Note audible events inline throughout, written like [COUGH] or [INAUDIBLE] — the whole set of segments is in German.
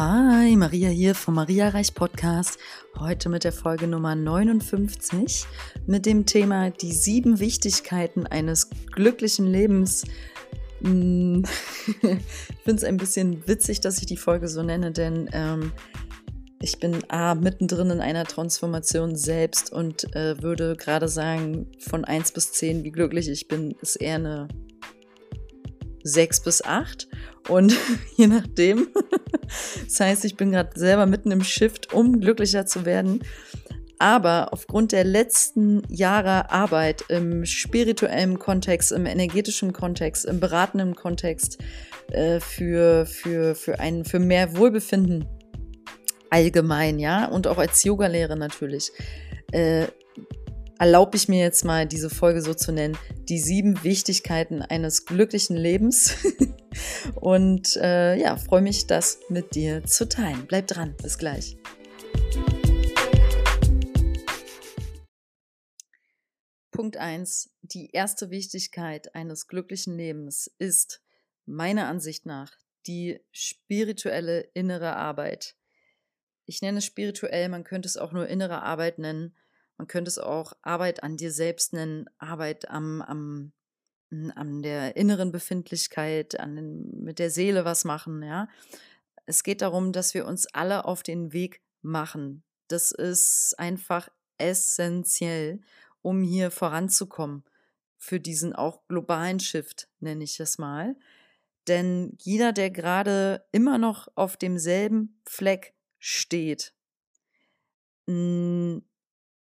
Hi, Maria hier vom Maria Reich Podcast. Heute mit der Folge Nummer 59 mit dem Thema die sieben Wichtigkeiten eines glücklichen Lebens. Hm, [LAUGHS] ich finde es ein bisschen witzig, dass ich die Folge so nenne, denn ähm, ich bin A, mittendrin in einer Transformation selbst und äh, würde gerade sagen, von 1 bis 10, wie glücklich ich bin, ist eher eine 6 bis 8. Und [LAUGHS] je nachdem, das heißt, ich bin gerade selber mitten im Shift, um glücklicher zu werden. Aber aufgrund der letzten Jahre Arbeit im spirituellen Kontext, im energetischen Kontext, im beratenden Kontext äh, für, für, für, ein, für mehr Wohlbefinden allgemein, ja, und auch als Yogalehrer natürlich, äh, erlaube ich mir jetzt mal diese Folge so zu nennen, die sieben Wichtigkeiten eines glücklichen Lebens. [LAUGHS] und äh, ja, freue mich, das mit dir zu teilen. Bleib dran, bis gleich. Punkt 1. Die erste Wichtigkeit eines glücklichen Lebens ist meiner Ansicht nach die spirituelle innere Arbeit. Ich nenne es spirituell, man könnte es auch nur innere Arbeit nennen. Man könnte es auch Arbeit an dir selbst nennen, Arbeit am, am, an der inneren Befindlichkeit, an den, mit der Seele was machen, ja. Es geht darum, dass wir uns alle auf den Weg machen. Das ist einfach essentiell, um hier voranzukommen. Für diesen auch globalen Shift, nenne ich es mal. Denn jeder, der gerade immer noch auf demselben Fleck steht,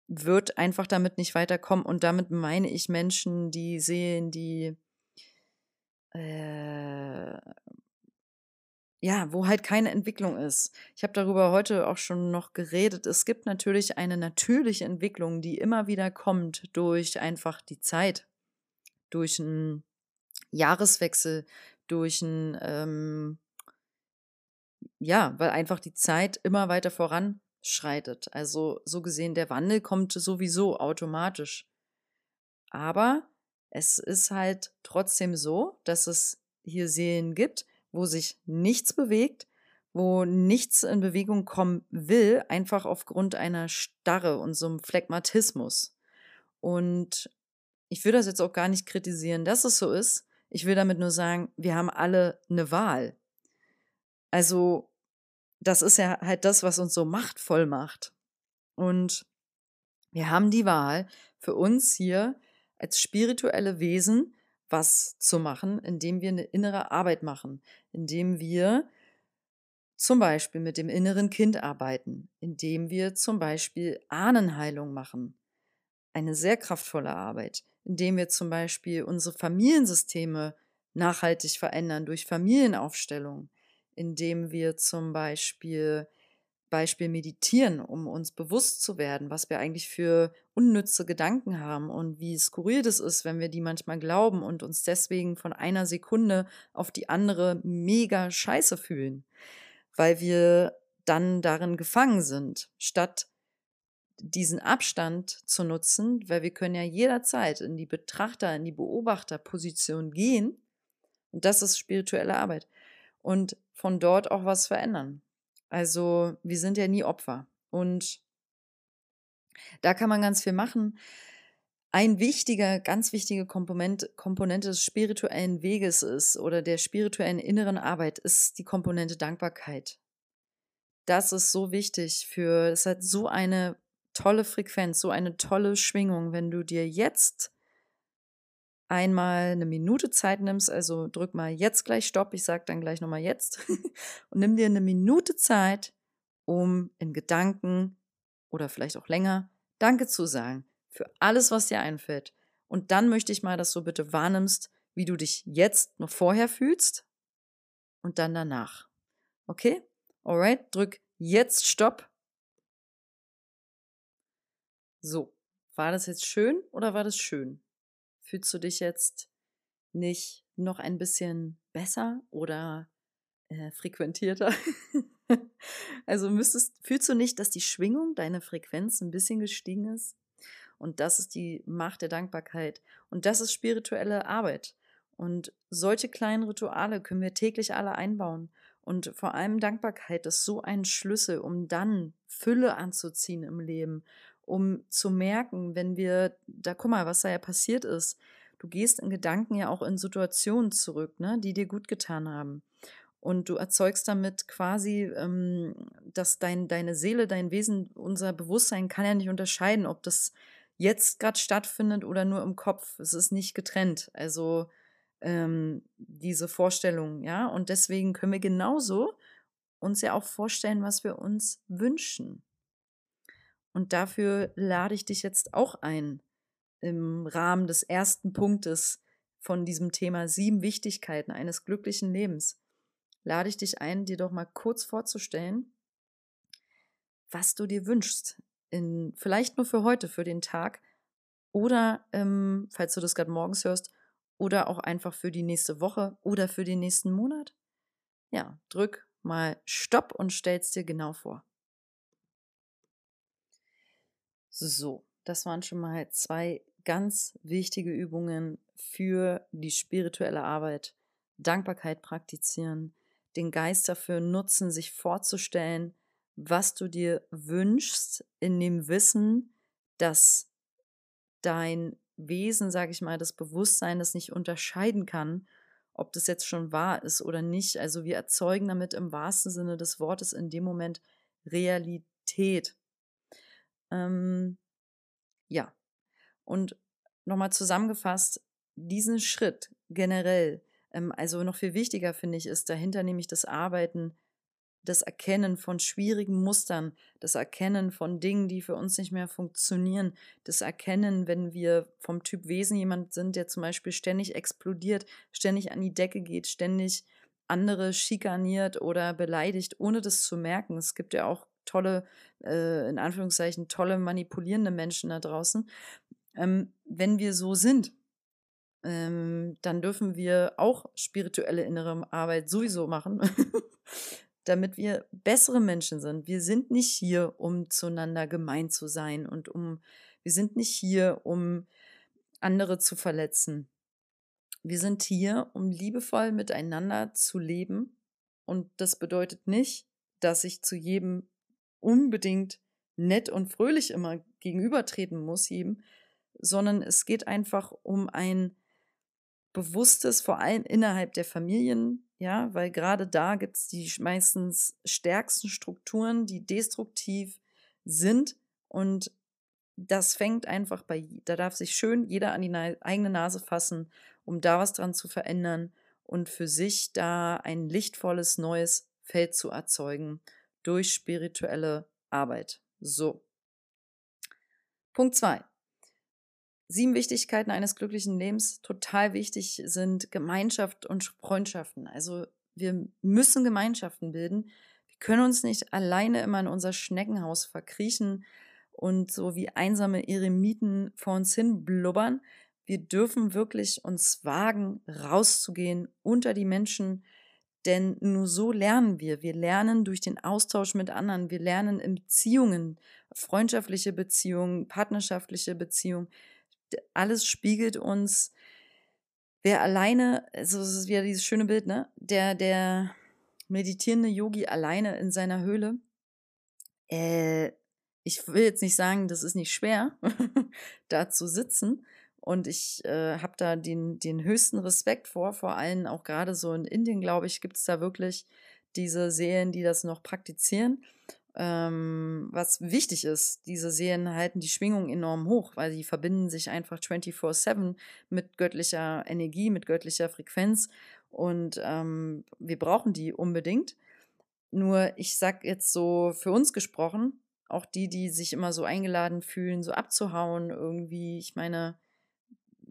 wird einfach damit nicht weiterkommen. Und damit meine ich Menschen, die sehen, die äh, ja, wo halt keine Entwicklung ist. Ich habe darüber heute auch schon noch geredet. Es gibt natürlich eine natürliche Entwicklung, die immer wieder kommt durch einfach die Zeit, durch einen Jahreswechsel, durch einen, ähm, ja, weil einfach die Zeit immer weiter voran schreitet. Also so gesehen, der Wandel kommt sowieso automatisch. Aber es ist halt trotzdem so, dass es hier Seelen gibt, wo sich nichts bewegt, wo nichts in Bewegung kommen will, einfach aufgrund einer Starre und so einem Phlegmatismus. Und ich will das jetzt auch gar nicht kritisieren, dass es so ist. Ich will damit nur sagen, wir haben alle eine Wahl. Also das ist ja halt das, was uns so machtvoll macht. Und wir haben die Wahl, für uns hier als spirituelle Wesen was zu machen, indem wir eine innere Arbeit machen, indem wir zum Beispiel mit dem inneren Kind arbeiten, indem wir zum Beispiel Ahnenheilung machen. Eine sehr kraftvolle Arbeit, indem wir zum Beispiel unsere Familiensysteme nachhaltig verändern durch Familienaufstellung, indem wir zum Beispiel Beispiel meditieren, um uns bewusst zu werden, was wir eigentlich für unnütze Gedanken haben und wie skurril das ist, wenn wir die manchmal glauben und uns deswegen von einer Sekunde auf die andere mega scheiße fühlen, weil wir dann darin gefangen sind, statt diesen Abstand zu nutzen, weil wir können ja jederzeit in die Betrachter, in die Beobachterposition gehen. Und das ist spirituelle Arbeit und von dort auch was verändern. Also wir sind ja nie Opfer. Und da kann man ganz viel machen. Ein wichtiger, ganz wichtige Komponente, Komponente des spirituellen Weges ist oder der spirituellen inneren Arbeit ist die Komponente Dankbarkeit. Das ist so wichtig für, es hat so eine tolle Frequenz, so eine tolle Schwingung, wenn du dir jetzt einmal eine Minute Zeit nimmst, also drück mal jetzt gleich Stopp, ich sage dann gleich nochmal jetzt, [LAUGHS] und nimm dir eine Minute Zeit, um in Gedanken oder vielleicht auch länger Danke zu sagen für alles, was dir einfällt. Und dann möchte ich mal, dass du bitte wahrnimmst, wie du dich jetzt noch vorher fühlst und dann danach. Okay? Alright, drück jetzt Stopp. So, war das jetzt schön oder war das schön? Fühlst du dich jetzt nicht noch ein bisschen besser oder äh, frequentierter? [LAUGHS] also müsstest, fühlst du nicht, dass die Schwingung, deine Frequenz ein bisschen gestiegen ist? Und das ist die Macht der Dankbarkeit. Und das ist spirituelle Arbeit. Und solche kleinen Rituale können wir täglich alle einbauen. Und vor allem Dankbarkeit ist so ein Schlüssel, um dann Fülle anzuziehen im Leben, um zu merken, wenn wir, da guck mal, was da ja passiert ist. Du gehst in Gedanken ja auch in Situationen zurück, ne, die dir gut getan haben. Und du erzeugst damit quasi, ähm, dass dein, deine Seele, dein Wesen, unser Bewusstsein kann ja nicht unterscheiden, ob das jetzt gerade stattfindet oder nur im Kopf. Es ist nicht getrennt. Also ähm, diese Vorstellung, ja. Und deswegen können wir genauso uns ja auch vorstellen, was wir uns wünschen. Und dafür lade ich dich jetzt auch ein, im Rahmen des ersten Punktes von diesem Thema sieben Wichtigkeiten eines glücklichen Lebens, lade ich dich ein, dir doch mal kurz vorzustellen, was du dir wünschst. In, vielleicht nur für heute, für den Tag. Oder, ähm, falls du das gerade morgens hörst, oder auch einfach für die nächste Woche oder für den nächsten Monat? Ja, drück mal Stopp und stell's dir genau vor. So, das waren schon mal zwei ganz wichtige Übungen für die spirituelle Arbeit. Dankbarkeit praktizieren, den Geist dafür nutzen, sich vorzustellen, was du dir wünschst, in dem Wissen, dass dein Wesen, sage ich mal, das Bewusstsein, das nicht unterscheiden kann, ob das jetzt schon wahr ist oder nicht. Also wir erzeugen damit im wahrsten Sinne des Wortes in dem Moment Realität. Ähm, ja, und nochmal zusammengefasst, diesen Schritt generell, ähm, also noch viel wichtiger finde ich, ist dahinter nämlich das Arbeiten das Erkennen von schwierigen Mustern, das Erkennen von Dingen, die für uns nicht mehr funktionieren, das Erkennen, wenn wir vom Typ Wesen jemand sind, der zum Beispiel ständig explodiert, ständig an die Decke geht, ständig andere schikaniert oder beleidigt, ohne das zu merken. Es gibt ja auch tolle, äh, in Anführungszeichen, tolle manipulierende Menschen da draußen. Ähm, wenn wir so sind, ähm, dann dürfen wir auch spirituelle innere Arbeit sowieso machen. [LAUGHS] damit wir bessere Menschen sind. Wir sind nicht hier, um zueinander gemein zu sein und um, wir sind nicht hier, um andere zu verletzen. Wir sind hier, um liebevoll miteinander zu leben. Und das bedeutet nicht, dass ich zu jedem unbedingt nett und fröhlich immer gegenübertreten muss, jedem, sondern es geht einfach um ein bewusstes, vor allem innerhalb der Familien, ja, weil gerade da gibt es die meistens stärksten Strukturen, die destruktiv sind und das fängt einfach bei, da darf sich schön jeder an die eigene Nase fassen, um da was dran zu verändern und für sich da ein lichtvolles neues Feld zu erzeugen durch spirituelle Arbeit. So. Punkt zwei. Sieben Wichtigkeiten eines glücklichen Lebens. Total wichtig sind Gemeinschaft und Freundschaften. Also wir müssen Gemeinschaften bilden. Wir können uns nicht alleine immer in unser Schneckenhaus verkriechen und so wie einsame Eremiten vor uns hin blubbern. Wir dürfen wirklich uns wagen, rauszugehen unter die Menschen, denn nur so lernen wir. Wir lernen durch den Austausch mit anderen. Wir lernen in Beziehungen, freundschaftliche Beziehungen, partnerschaftliche Beziehungen alles spiegelt uns, wer alleine, also es ist wieder dieses schöne Bild, ne? Der, der meditierende Yogi alleine in seiner Höhle, äh, ich will jetzt nicht sagen, das ist nicht schwer, [LAUGHS] da zu sitzen. Und ich äh, habe da den, den höchsten Respekt vor, vor allem auch gerade so in Indien, glaube ich, gibt es da wirklich diese Seelen, die das noch praktizieren. Ähm, was wichtig ist, diese Serien halten die Schwingung enorm hoch, weil sie verbinden sich einfach 24-7 mit göttlicher Energie, mit göttlicher Frequenz. Und ähm, wir brauchen die unbedingt. Nur ich sag jetzt so für uns gesprochen, auch die, die sich immer so eingeladen fühlen, so abzuhauen irgendwie. Ich meine,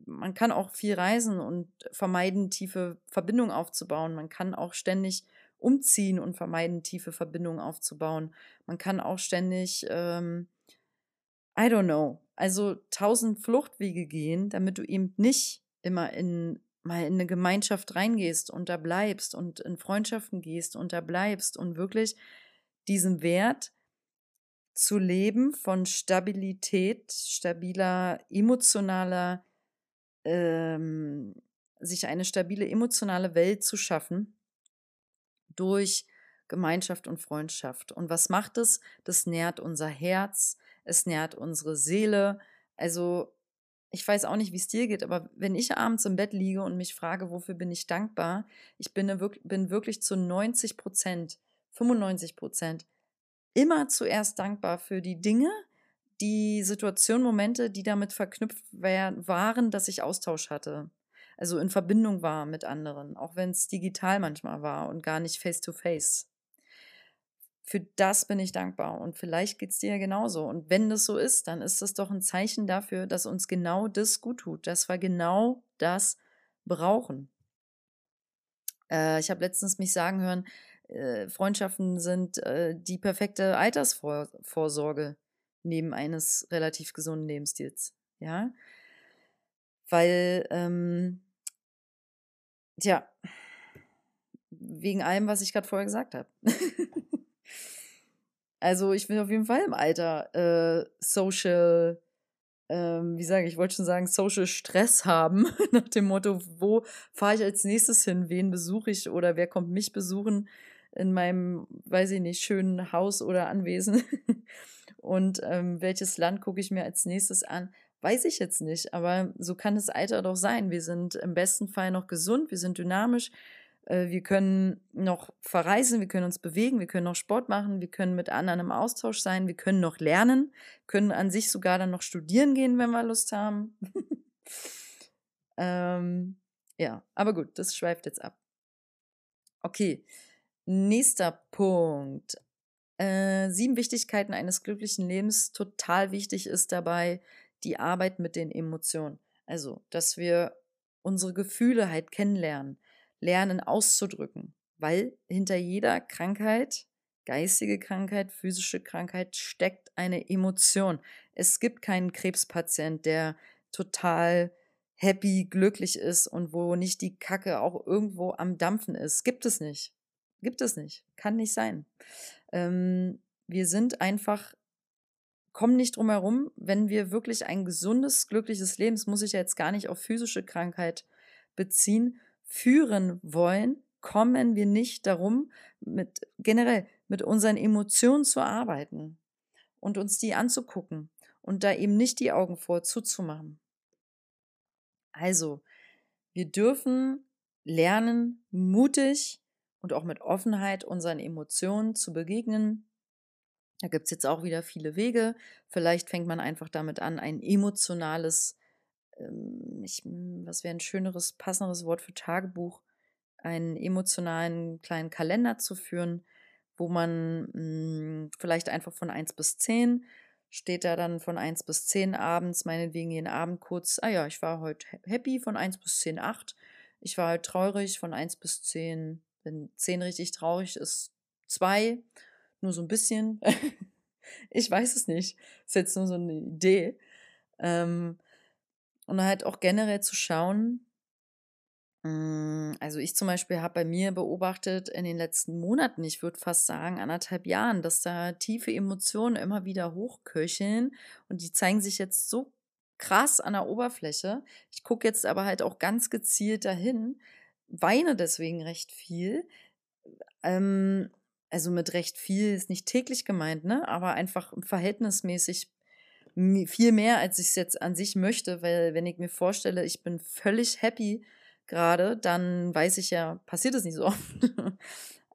man kann auch viel reisen und vermeiden, tiefe Verbindungen aufzubauen. Man kann auch ständig umziehen und vermeiden, tiefe Verbindungen aufzubauen. Man kann auch ständig, ähm, I don't know, also tausend Fluchtwege gehen, damit du eben nicht immer in mal in eine Gemeinschaft reingehst und da bleibst und in Freundschaften gehst und da bleibst und wirklich diesen Wert zu leben von Stabilität, stabiler, emotionaler, ähm, sich eine stabile emotionale Welt zu schaffen, durch Gemeinschaft und Freundschaft. Und was macht es? Das nährt unser Herz, es nährt unsere Seele. Also ich weiß auch nicht, wie es dir geht, aber wenn ich abends im Bett liege und mich frage, wofür bin ich dankbar, ich bin, bin wirklich zu 90 Prozent, 95 Prozent immer zuerst dankbar für die Dinge, die Situation, Momente, die damit verknüpft waren, dass ich Austausch hatte. Also in Verbindung war mit anderen, auch wenn es digital manchmal war und gar nicht face-to-face. -face. Für das bin ich dankbar und vielleicht geht es dir ja genauso. Und wenn das so ist, dann ist das doch ein Zeichen dafür, dass uns genau das gut tut, dass wir genau das brauchen. Äh, ich habe letztens mich sagen hören, äh, Freundschaften sind äh, die perfekte Altersvorsorge neben eines relativ gesunden Lebensstils. Ja, weil, ähm, ja, wegen allem, was ich gerade vorher gesagt habe. [LAUGHS] also ich will auf jeden Fall im Alter äh, Social, ähm, wie sage ich, ich wollte schon sagen, Social Stress haben, [LAUGHS] nach dem Motto, wo fahre ich als nächstes hin, wen besuche ich oder wer kommt mich besuchen in meinem, weiß ich nicht, schönen Haus oder Anwesen. [LAUGHS] Und ähm, welches Land gucke ich mir als nächstes an? Weiß ich jetzt nicht, aber so kann das Alter doch sein. Wir sind im besten Fall noch gesund, wir sind dynamisch, äh, wir können noch verreisen, wir können uns bewegen, wir können noch Sport machen, wir können mit anderen im Austausch sein, wir können noch lernen, können an sich sogar dann noch studieren gehen, wenn wir Lust haben. [LAUGHS] ähm, ja, aber gut, das schweift jetzt ab. Okay, nächster Punkt. Äh, sieben Wichtigkeiten eines glücklichen Lebens. Total wichtig ist dabei die Arbeit mit den Emotionen. Also, dass wir unsere Gefühle halt kennenlernen, lernen auszudrücken, weil hinter jeder Krankheit, geistige Krankheit, physische Krankheit steckt eine Emotion. Es gibt keinen Krebspatient, der total happy, glücklich ist und wo nicht die Kacke auch irgendwo am Dampfen ist. Gibt es nicht. Gibt es nicht. Kann nicht sein. Ähm, wir sind einfach, kommen nicht drum herum, wenn wir wirklich ein gesundes, glückliches Leben, das muss ich ja jetzt gar nicht auf physische Krankheit beziehen, führen wollen, kommen wir nicht darum, mit generell mit unseren Emotionen zu arbeiten und uns die anzugucken und da eben nicht die Augen vor zuzumachen. Also, wir dürfen lernen, mutig und auch mit Offenheit unseren Emotionen zu begegnen. Da gibt es jetzt auch wieder viele Wege. Vielleicht fängt man einfach damit an, ein emotionales, ähm, ich, hm, was wäre ein schöneres, passenderes Wort für Tagebuch, einen emotionalen kleinen Kalender zu führen, wo man mh, hm, vielleicht einfach von 1 bis 10 steht da dann von 1 bis 10 abends, meinetwegen jeden Abend kurz, ah ja, ich war heute happy von 1 bis 10, 8. Ich war heute traurig von 1 bis 10, wenn 10 richtig traurig ist, 2, nur so ein bisschen. [LAUGHS] ich weiß es nicht. Ist jetzt nur so eine Idee. Ähm, und halt auch generell zu schauen, hm, also ich zum Beispiel habe bei mir beobachtet in den letzten Monaten, ich würde fast sagen anderthalb Jahren, dass da tiefe Emotionen immer wieder hochköcheln und die zeigen sich jetzt so krass an der Oberfläche. Ich gucke jetzt aber halt auch ganz gezielt dahin, weine deswegen recht viel. Ähm, also mit recht viel ist nicht täglich gemeint, ne? Aber einfach verhältnismäßig viel mehr, als ich es jetzt an sich möchte, weil wenn ich mir vorstelle, ich bin völlig happy gerade, dann weiß ich ja, passiert es nicht so oft. [LAUGHS]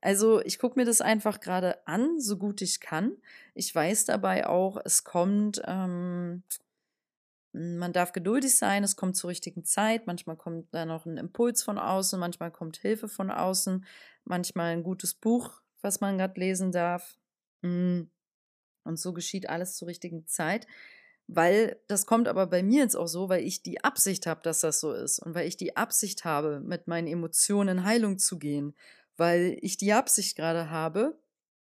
also ich gucke mir das einfach gerade an, so gut ich kann. Ich weiß dabei auch, es kommt, ähm, man darf geduldig sein, es kommt zur richtigen Zeit, manchmal kommt da noch ein Impuls von außen, manchmal kommt Hilfe von außen, manchmal ein gutes Buch, was man gerade lesen darf. Mm. Und so geschieht alles zur richtigen Zeit, weil das kommt aber bei mir jetzt auch so, weil ich die Absicht habe, dass das so ist und weil ich die Absicht habe, mit meinen Emotionen in Heilung zu gehen, weil ich die Absicht gerade habe,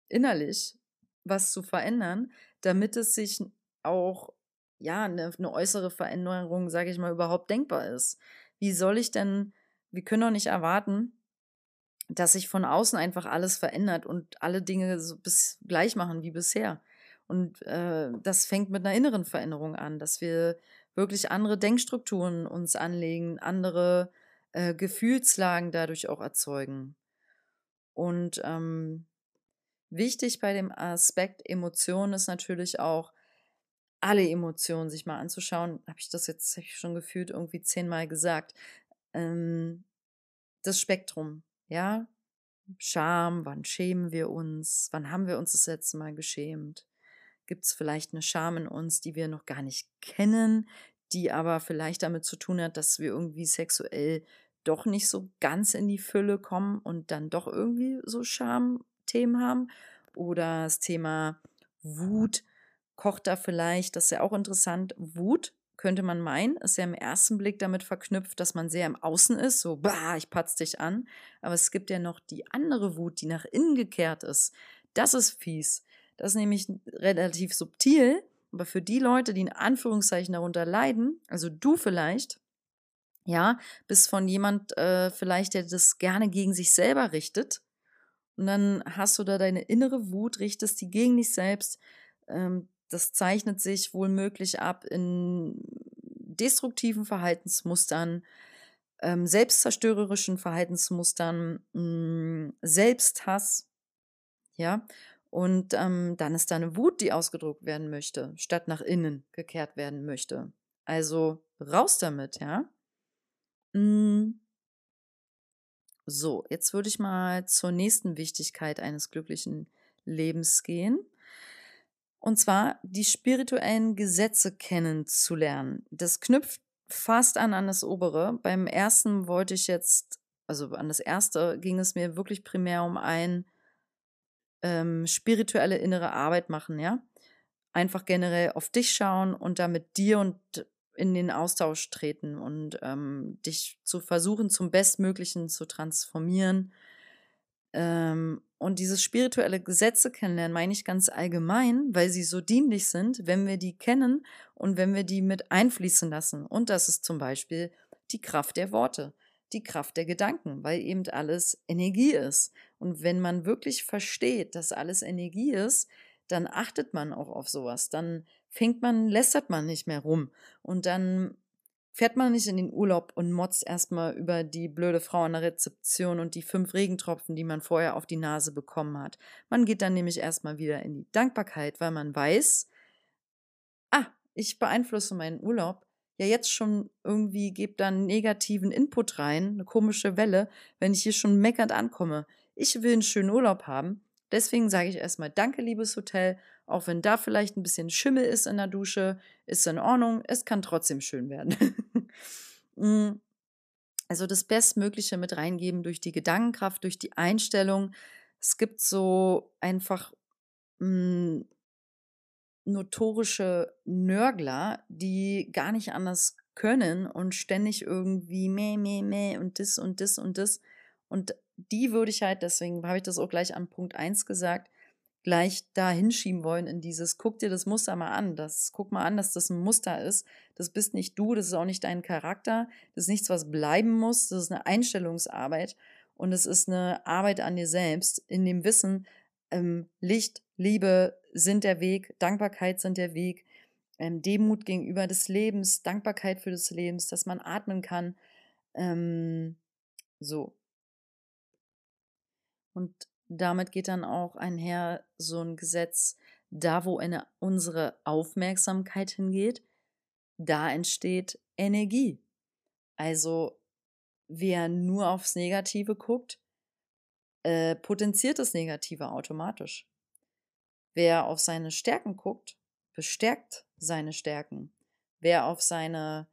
innerlich was zu verändern, damit es sich auch ja, eine, eine äußere Veränderung, sage ich mal, überhaupt denkbar ist. Wie soll ich denn, wir können doch nicht erwarten, dass sich von außen einfach alles verändert und alle Dinge so bis gleich machen wie bisher. Und äh, das fängt mit einer inneren Veränderung an, dass wir wirklich andere Denkstrukturen uns anlegen, andere äh, Gefühlslagen dadurch auch erzeugen. Und ähm, wichtig bei dem Aspekt Emotionen ist natürlich auch, alle Emotionen sich mal anzuschauen. Habe ich das jetzt schon gefühlt irgendwie zehnmal gesagt. Ähm, das Spektrum, ja. Scham, wann schämen wir uns? Wann haben wir uns das letzte Mal geschämt? Gibt es vielleicht eine Scham in uns, die wir noch gar nicht kennen, die aber vielleicht damit zu tun hat, dass wir irgendwie sexuell doch nicht so ganz in die Fülle kommen und dann doch irgendwie so Schamthemen haben? Oder das Thema Wut kocht da vielleicht, das ist ja auch interessant, Wut könnte man meinen, ist ja im ersten Blick damit verknüpft, dass man sehr im Außen ist, so, bah, ich patz dich an. Aber es gibt ja noch die andere Wut, die nach innen gekehrt ist. Das ist fies. Das ist nämlich relativ subtil, aber für die Leute, die in Anführungszeichen darunter leiden, also du vielleicht, ja, bist von jemand äh, vielleicht, der das gerne gegen sich selber richtet. Und dann hast du da deine innere Wut, richtest die gegen dich selbst. Ähm, das zeichnet sich wohl möglich ab in destruktiven Verhaltensmustern, ähm, selbstzerstörerischen Verhaltensmustern, mh, hm, Selbsthass, ja. Und ähm, dann ist da eine Wut, die ausgedruckt werden möchte, statt nach innen gekehrt werden möchte. Also raus damit, ja. Hm. So, jetzt würde ich mal zur nächsten Wichtigkeit eines glücklichen Lebens gehen. Und zwar die spirituellen Gesetze kennenzulernen. Das knüpft fast an an das obere. Beim ersten wollte ich jetzt, also an das erste ging es mir wirklich primär um ein ähm, spirituelle innere Arbeit machen, ja. Einfach generell auf dich schauen und da mit dir und in den Austausch treten und ähm, dich zu versuchen, zum Bestmöglichen zu transformieren ähm, und dieses spirituelle Gesetze kennenlernen meine ich ganz allgemein, weil sie so dienlich sind, wenn wir die kennen und wenn wir die mit einfließen lassen. Und das ist zum Beispiel die Kraft der Worte, die Kraft der Gedanken, weil eben alles Energie ist. Und wenn man wirklich versteht, dass alles Energie ist, dann achtet man auch auf sowas. Dann fängt man, lästert man nicht mehr rum. Und dann fährt man nicht in den Urlaub und motzt erstmal über die blöde Frau an der Rezeption und die fünf Regentropfen, die man vorher auf die Nase bekommen hat. Man geht dann nämlich erstmal wieder in die Dankbarkeit, weil man weiß, ah, ich beeinflusse meinen Urlaub. Ja, jetzt schon irgendwie gebe da einen negativen Input rein, eine komische Welle, wenn ich hier schon meckernd ankomme. Ich will einen schönen Urlaub haben. Deswegen sage ich erstmal Danke, liebes Hotel, auch wenn da vielleicht ein bisschen Schimmel ist in der Dusche, ist in Ordnung, es kann trotzdem schön werden. [LAUGHS] Also das Bestmögliche mit reingeben durch die Gedankenkraft, durch die Einstellung. Es gibt so einfach mh, mm, notorische Nörgler, die gar nicht anders können und ständig irgendwie meh, meh, meh und das und das und das. Und die würde ich halt, deswegen habe ich das auch gleich an Punkt 1 gesagt, gleich da hinschieben wollen in dieses, guck dir das Muster mal an, das, guck mal an, dass das ein Muster ist. Das bist nicht du, das ist auch nicht dein Charakter, das ist nichts, was bleiben muss, das ist eine Einstellungsarbeit und es ist eine Arbeit an dir selbst, in dem Wissen, ähm, Licht, Liebe sind der Weg, Dankbarkeit sind der Weg, ähm, Demut gegenüber des Lebens, Dankbarkeit für das Leben, dass man atmen kann. Ähm, so. Und damit geht dann auch einher so ein Gesetz, da wo eine, unsere Aufmerksamkeit hingeht, da entsteht Energie. Also wer nur aufs Negative guckt, äh, potenziert das Negative automatisch. Wer auf seine Stärken guckt, bestärkt seine Stärken. Wer auf seine,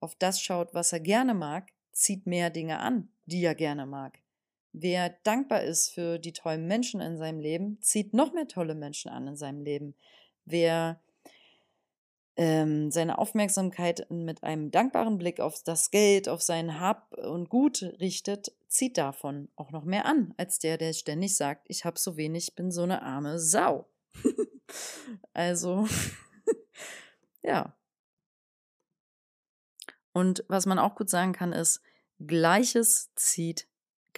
auf das schaut, was er gerne mag, zieht mehr Dinge an, die er gerne mag. Wer dankbar ist für die tollen Menschen in seinem Leben, zieht noch mehr tolle Menschen an in seinem Leben. Wer ähm, seine Aufmerksamkeit mit einem dankbaren Blick auf das Geld, auf sein Hab und Gut richtet, zieht davon auch noch mehr an, als der, der ständig sagt, ich habe so wenig, bin so eine arme Sau. [LAUGHS] also, [LAUGHS] ja. Und was man auch gut sagen kann, ist, Gleiches zieht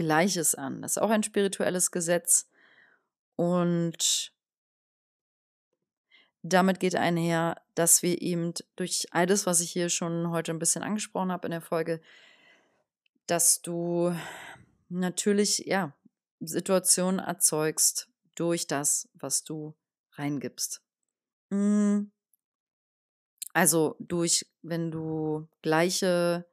Gleiches an. Das ist auch ein spirituelles Gesetz. Und damit geht einher, dass wir eben durch all das, was ich hier schon heute ein bisschen angesprochen habe in der Folge, dass du natürlich, ja, Situationen erzeugst durch das, was du reingibst. Hm. Also durch, wenn du gleiche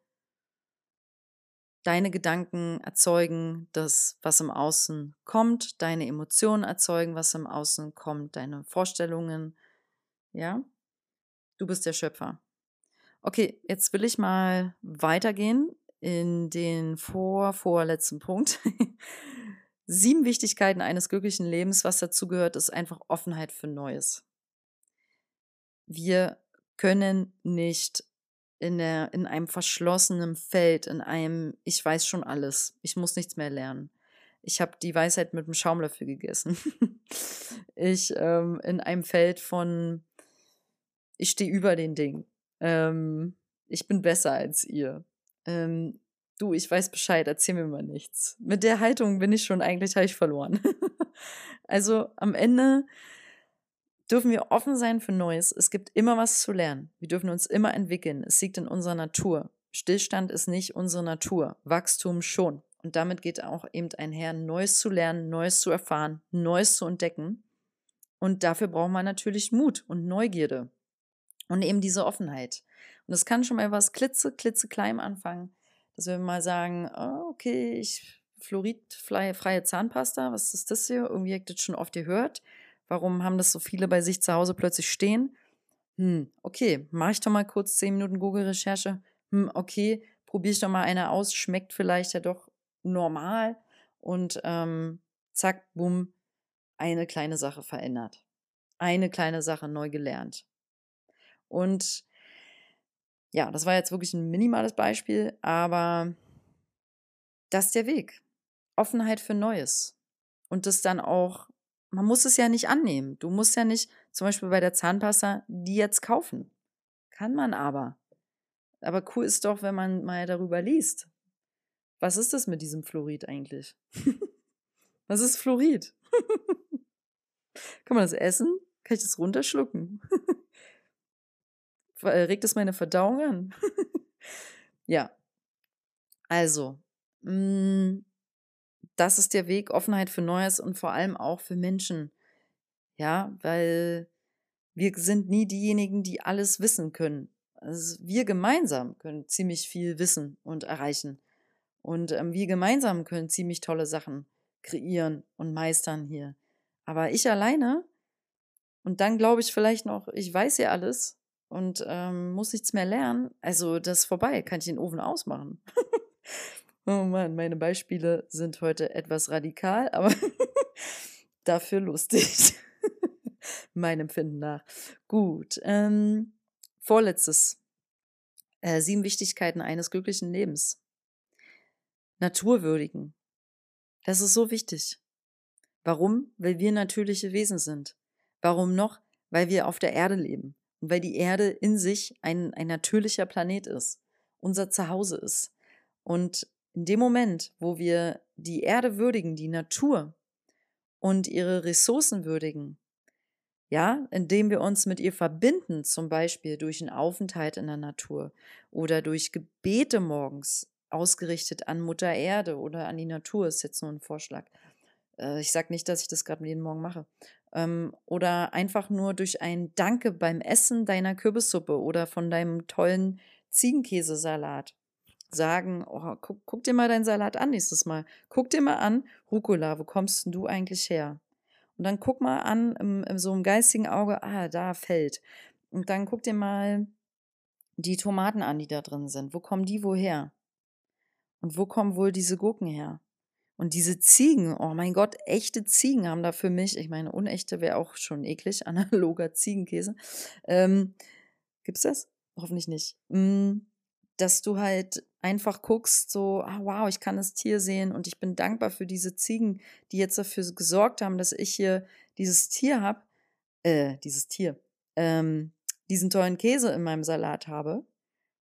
deine Gedanken erzeugen das, was im Außen kommt, deine Emotionen erzeugen, was im Außen kommt, deine Vorstellungen, ja? Du bist der Schöpfer. Okay, jetzt will ich mal weitergehen in den vor vorletzten Punkt. [LAUGHS] Sieben Wichtigkeiten eines glücklichen Lebens, was dazu gehört, ist einfach Offenheit für Neues. Wir können nicht in, der, in einem verschlossenen Feld, in einem, ich weiß schon alles, ich muss nichts mehr lernen. Ich habe die Weisheit mit dem Schaumlöffel gegessen. [LAUGHS] ich ähm, in einem Feld von, ich stehe über den Ding. Ähm, ich bin besser als ihr. Ähm, du, ich weiß Bescheid, erzähl mir mal nichts. Mit der Haltung bin ich schon eigentlich, habe ich verloren. [LAUGHS] also am Ende dürfen wir offen sein für Neues. Es gibt immer was zu lernen. Wir dürfen uns immer entwickeln. Es liegt in unserer Natur. Stillstand ist nicht unsere Natur, Wachstum schon. Und damit geht auch eben einher, Neues zu lernen, Neues zu erfahren, Neues zu entdecken. Und dafür braucht man natürlich Mut und Neugierde und eben diese Offenheit. Und das kann schon mal was klitze, klitze klein anfangen, dass wir mal sagen, oh, okay, ich fluoridfreie Zahnpasta, was ist das hier? Irgendwie habt ihr das schon oft gehört. Warum haben das so viele bei sich zu Hause plötzlich stehen? Hm, okay, mache ich doch mal kurz zehn Minuten Google-Recherche. Hm, okay, probiere ich doch mal eine aus, schmeckt vielleicht ja doch normal. Und ähm, zack, bumm, eine kleine Sache verändert. Eine kleine Sache neu gelernt. Und ja, das war jetzt wirklich ein minimales Beispiel, aber das ist der Weg. Offenheit für Neues. Und das dann auch man muss es ja nicht annehmen. Du musst ja nicht zum Beispiel bei der Zahnpasta die jetzt kaufen. Kann man aber. Aber cool ist doch, wenn man mal darüber liest. Was ist das mit diesem Fluorid eigentlich? [LAUGHS] Was ist Fluorid? [LAUGHS] Kann man das essen? Kann ich das runterschlucken? [LAUGHS] Äh, regt es meine Verdauung an? ja. Also, mh, mm, das ist der Weg, Offenheit für Neues und vor allem auch für Menschen. Ja, weil wir sind nie diejenigen, die alles wissen können. Also wir gemeinsam können ziemlich viel wissen und erreichen. Und ähm, wir gemeinsam können ziemlich tolle Sachen kreieren und meistern hier. Aber ich alleine, und dann glaube ich vielleicht noch, ich weiß ja alles und ähm, muss nichts mehr lernen. Also das ist vorbei, kann ich den Ofen ausmachen. [LAUGHS] Oh Mann, meine Beispiele sind heute etwas radikal, aber [LAUGHS] dafür lustig. [LAUGHS] mein Empfinden nach. Gut. Ähm, vorletztes. Äh, sieben Wichtigkeiten eines glücklichen Lebens. Naturwürdigen. Das ist so wichtig. Warum? Weil wir natürliche Wesen sind. Warum noch? Weil wir auf der Erde leben und weil die Erde in sich ein, ein natürlicher Planet ist, unser Zuhause ist. Und in dem Moment, wo wir die Erde würdigen, die Natur und ihre Ressourcen würdigen, ja, indem wir uns mit ihr verbinden, zum Beispiel durch einen Aufenthalt in der Natur oder durch Gebete morgens ausgerichtet an Mutter Erde oder an die Natur, ist jetzt nur ein Vorschlag. Äh, ich sage nicht, dass ich das gerade jeden Morgen mache. Ähm, oder einfach nur durch ein Danke beim Essen deiner Kürbissuppe oder von deinem tollen Ziegenkäsesalat sagen, oh, guck, guck, dir mal deinen Salat an nächstes Mal. Guck dir mal an, Rucola, wo kommst denn du eigentlich her? Und dann guck mal an, im, im, so einem geistigen Auge, ah, da fällt. Und dann guck dir mal die Tomaten an, die da drin sind. Wo kommen die woher? Und wo kommen wohl diese Gurken her? Und diese Ziegen, oh mein Gott, echte Ziegen haben da für mich, ich meine, unechte wäre auch schon eklig, [LAUGHS] analoger Ziegenkäse. Ähm, gibt's das? Hoffentlich nicht. Mm, dass du halt einfach guckst, so, ah, wow, ich kann das Tier sehen und ich bin dankbar für diese Ziegen, die jetzt dafür gesorgt haben, dass ich hier dieses Tier habe, äh, dieses Tier, ähm, diesen tollen Käse in meinem Salat habe.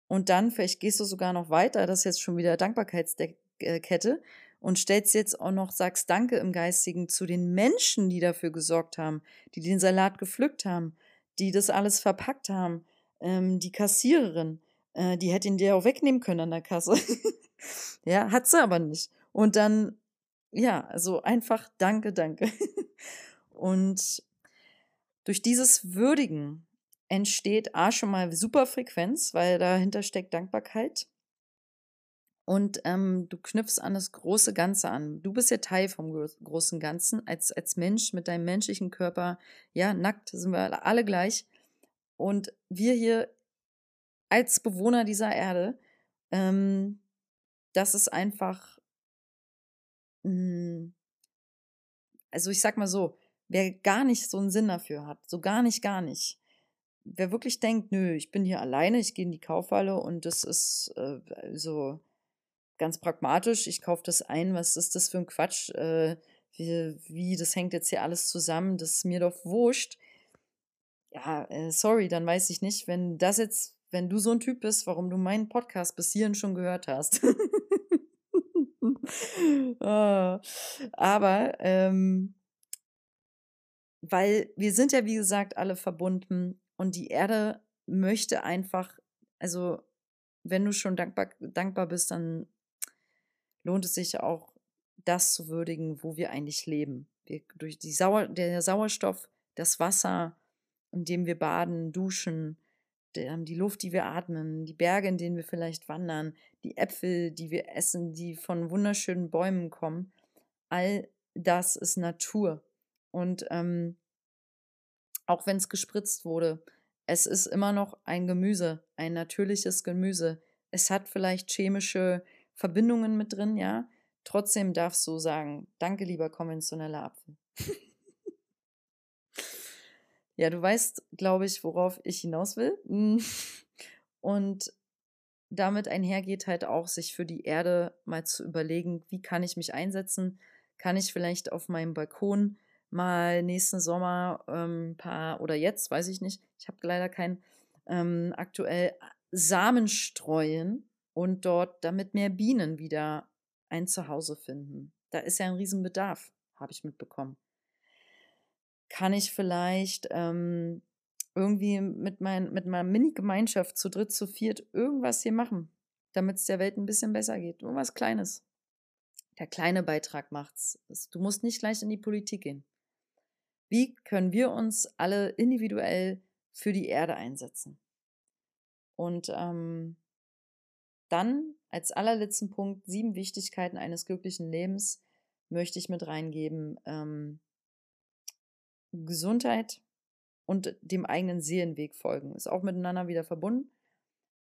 Und dann, vielleicht gehst du sogar noch weiter, das ist jetzt schon wieder Dankbarkeitskette und stellst jetzt auch noch, sagst Danke im Geistigen zu den Menschen, die dafür gesorgt haben, die den Salat gepflückt haben, die das alles verpackt haben, ähm, die Kassiererin, äh, die hätte ihn dir auch wegnehmen können an der Kasse. [LAUGHS] ja, hat sie aber nicht. Und dann, ja, also einfach danke, danke. [LAUGHS] Und durch dieses Würdigen entsteht A schon mal Superfrequenz, weil dahinter steckt Dankbarkeit. Und ähm, du knüpfst an das große Ganze an. Du bist ja Teil vom großen Ganzen. Als, als Mensch mit deinem menschlichen Körper, ja, nackt sind wir alle gleich. Und wir hier als Bewohner dieser Erde, ähm, das ist einfach, mh, hm, also ich sag mal so, wer gar nicht so einen Sinn dafür hat, so gar nicht, gar nicht, wer wirklich denkt, nö, ich bin hier alleine, ich gehe in die Kaufhalle und das ist äh, so ganz pragmatisch, ich kaufe das ein, was ist das für ein Quatsch, äh, wie, wie, das hängt jetzt hier alles zusammen, das ist mir doch wurscht. Ja, äh, sorry, dann weiß ich nicht, wenn das jetzt, wenn du so ein Typ bist, warum du meinen Podcast bis hierhin schon gehört hast. oh. [LAUGHS] Aber, ähm, weil wir sind ja, wie gesagt, alle verbunden und die Erde möchte einfach, also wenn du schon dankbar, dankbar bist, dann lohnt es sich auch, das zu würdigen, wo wir eigentlich leben. Wir, durch die Sauer, der Sauerstoff, das Wasser, in dem wir baden, duschen, die Luft, die wir atmen, die Berge, in denen wir vielleicht wandern, die Äpfel, die wir essen, die von wunderschönen Bäumen kommen, all das ist Natur. Und ähm, auch wenn es gespritzt wurde, es ist immer noch ein Gemüse, ein natürliches Gemüse. Es hat vielleicht chemische Verbindungen mit drin, ja. Trotzdem darfst du sagen, danke lieber konventioneller Apfel. [LAUGHS] ja, du weißt, glaube ich, worauf ich hinaus will. [LAUGHS] Und damit einhergeht halt auch, sich für die Erde mal zu überlegen, wie kann ich mich einsetzen? Kann ich vielleicht auf meinem Balkon mal nächsten Sommer ein ähm, paar, oder jetzt, weiß ich nicht, ich habe leider keinen, ähm, aktuell Samen streuen und dort, damit mehr Bienen wieder ein Zuhause finden. Da ist ja ein Riesenbedarf, habe ich mitbekommen. Kann ich vielleicht ähm, irgendwie mit, mein, mit meiner Mini-Gemeinschaft zu dritt, zu viert irgendwas hier machen, damit es der Welt ein bisschen besser geht? Irgendwas Kleines. Der kleine Beitrag macht's. Du musst nicht gleich in die Politik gehen. Wie können wir uns alle individuell für die Erde einsetzen? Und ähm, dann als allerletzten Punkt sieben Wichtigkeiten eines glücklichen Lebens möchte ich mit reingeben. Ähm, Gesundheit und dem eigenen Seelenweg folgen. Ist auch miteinander wieder verbunden.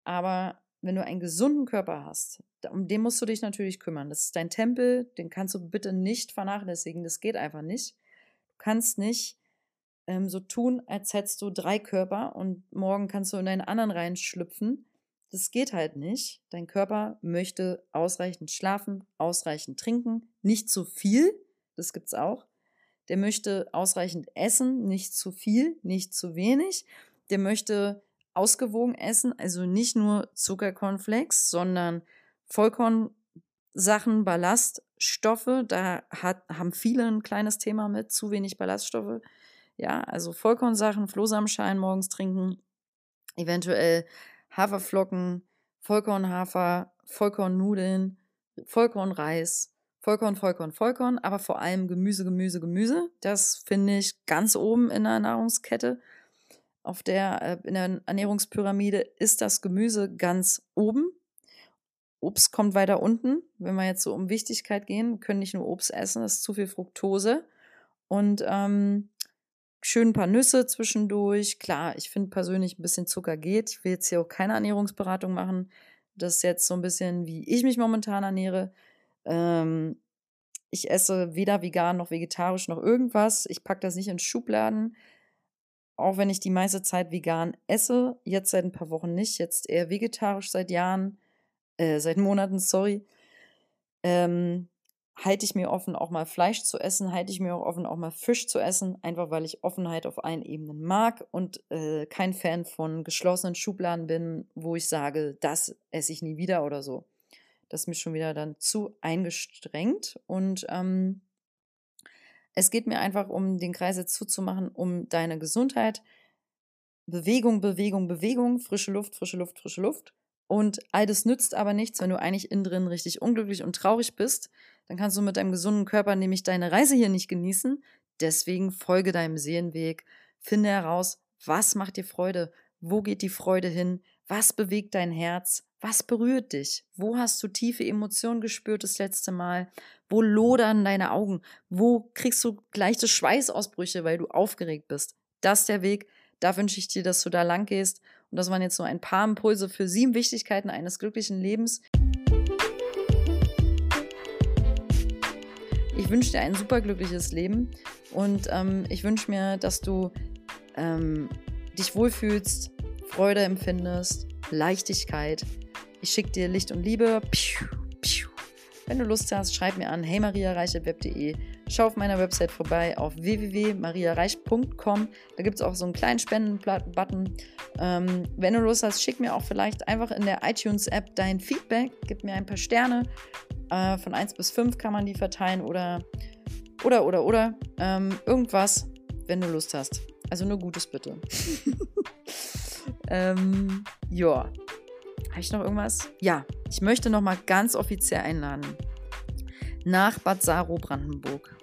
Aber wenn du einen gesunden Körper hast, um den musst du dich natürlich kümmern. Das ist dein Tempel, den kannst du bitte nicht vernachlässigen. Das geht einfach nicht. Du kannst nicht ähm, so tun, als hättest du drei Körper und morgen kannst du in einen anderen reinschlüpfen das geht halt nicht. Dein Körper möchte ausreichend schlafen, ausreichend trinken, nicht zu viel, das gibt's auch. Der möchte ausreichend essen, nicht zu viel, nicht zu wenig. Der möchte ausgewogen essen, also nicht nur Zuckercornflakes, sondern Vollkornsachen, Ballaststoffe. Da hat, haben viele ein kleines Thema mit, zu wenig Ballaststoffe. Ja, also Vollkornsachen, Flohsamenschalen morgens trinken, eventuell Haferflocken, Vollkornhafer, Vollkornnudeln, Vollkornreis, Vollkorn, Vollkorn, Vollkorn, aber vor allem Gemüse, Gemüse, Gemüse. Das finde ich ganz oben in der Nahrungskette. Auf der, äh, in der Ernährungspyramide ist das Gemüse ganz oben. Obst kommt weiter unten. Wenn wir jetzt so um Wichtigkeit gehen, können nicht nur Obst essen, das ist zu viel Fructose. Und ähm, schön ein paar Nüsse zwischendurch. Klar, ich finde persönlich ein bisschen Zucker geht. Ich will jetzt hier auch keine Ernährungsberatung machen. Das ist jetzt so ein bisschen, wie ich mich momentan ernähre. Ähm, ich esse weder vegan noch vegetarisch noch irgendwas. Ich packe das nicht in Schubladen. Auch wenn ich die meiste Zeit vegan esse, jetzt seit ein paar Wochen nicht, jetzt eher vegetarisch seit Jahren, äh, seit Monaten, sorry. Ähm, halte ich mir offen, auch mal Fleisch zu essen, halte ich mir auch offen, auch mal Fisch zu essen, einfach weil ich Offenheit auf allen Ebenen mag und äh, kein Fan von geschlossenen Schubladen bin, wo ich sage, das esse ich nie wieder oder so. Das ist mir schon wieder dann zu eingestrengt und ähm, es geht mir einfach um den Kreis jetzt zuzumachen, um deine Gesundheit. Bewegung, Bewegung, Bewegung, frische Luft, frische Luft, frische Luft. Und all das nützt aber nichts, wenn du eigentlich innen drin richtig unglücklich und traurig bist. Dann kannst du mit deinem gesunden Körper nämlich deine Reise hier nicht genießen. Deswegen folge deinem Seelenweg. Finde heraus, was macht dir Freude? Wo geht die Freude hin? Was bewegt dein Herz? Was berührt dich? Wo hast du tiefe Emotionen gespürt das letzte Mal? Wo lodern deine Augen? Wo kriegst du leichte Schweißausbrüche, weil du aufgeregt bist? Das ist der Weg. Da wünsche ich dir, dass du da lang gehst. Und das waren jetzt nur ein paar Impulse für sieben Wichtigkeiten eines glücklichen Lebens. Ich wünsche dir ein superglückliches Leben und ähm, ich wünsche mir, dass du ähm, dich wohlfühlst, Freude empfindest, Leichtigkeit. Ich schicke dir Licht und Liebe. Wenn du Lust hast, schreib mir an heymariareich.web.de. Schau auf meiner Website vorbei auf www.mariareich.com. Da gibt es auch so einen kleinen Spenden-Button. Ähm, wenn du Lust hast, schick mir auch vielleicht einfach in der iTunes-App dein Feedback. Gib mir ein paar Sterne. Äh, von 1 bis 5 kann man die verteilen oder, oder, oder, oder. Ähm, irgendwas, wenn du Lust hast. Also nur Gutes bitte. [LAUGHS] ähm, ja. Habe ich noch irgendwas? Ja, ich möchte noch mal ganz offiziell einladen. Nach Bad Saro, Brandenburg.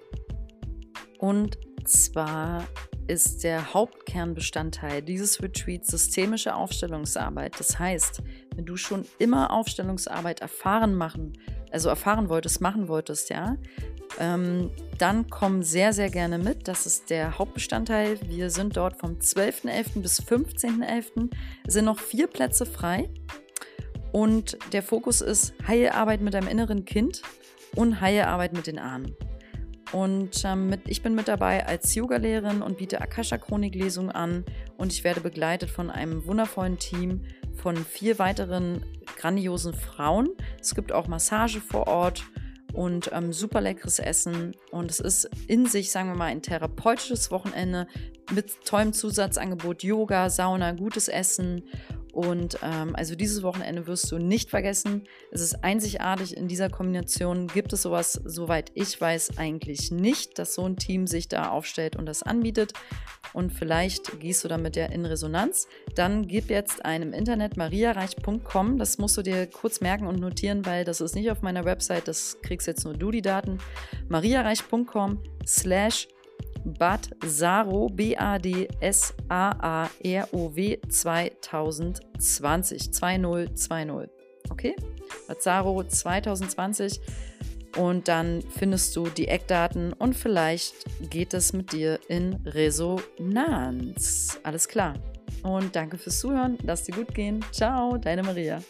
Und zwar ist der Hauptkernbestandteil dieses Retreats systemische Aufstellungsarbeit. Das heißt, wenn du schon immer Aufstellungsarbeit erfahren machen, also erfahren wolltest, machen wolltest, ja, ähm, dann komm sehr, sehr gerne mit. Das ist der Hauptbestandteil. Wir sind dort vom 12.11. bis 15.11. Es sind noch vier Plätze frei. Und der Fokus ist Heilarbeit mit deinem inneren Kind und Heilarbeit mit den Ahnen. Und ähm, mit, ich bin mit dabei als Yoga-Lehrerin und biete Akasha-Chronik-Lesungen an. Und ich werde begleitet von einem wundervollen Team von vier weiteren grandiosen Frauen. Es gibt auch Massage vor Ort und ähm, super leckeres Essen. Und es ist in sich, sagen wir mal, ein therapeutisches Wochenende mit tollem Zusatzangebot Yoga, Sauna, gutes Essen und ähm, also dieses Wochenende wirst du nicht vergessen. Es ist einzigartig in dieser Kombination. Gibt es sowas, soweit ich weiß, eigentlich nicht, dass so ein Team sich da aufstellt und das anbietet. Und vielleicht gehst du damit ja in Resonanz. Dann gib jetzt ein im Internet mariareich.com. Das musst du dir kurz merken und notieren, weil das ist nicht auf meiner Website. Das kriegst jetzt nur du die Daten. mariareich.com slash Bad Saro, B-A-D-S-A-A-R-O-W 2020. 2020. Okay? Bad Saro 2020. Und dann findest du die Eckdaten und vielleicht geht es mit dir in Resonanz. Alles klar. Und danke fürs Zuhören. Lass dir gut gehen. Ciao, deine Maria.